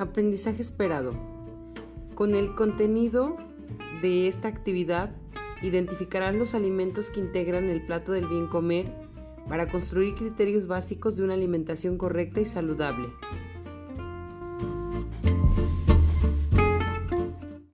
Aprendizaje esperado. Con el contenido de esta actividad, identificarán los alimentos que integran el plato del bien comer para construir criterios básicos de una alimentación correcta y saludable.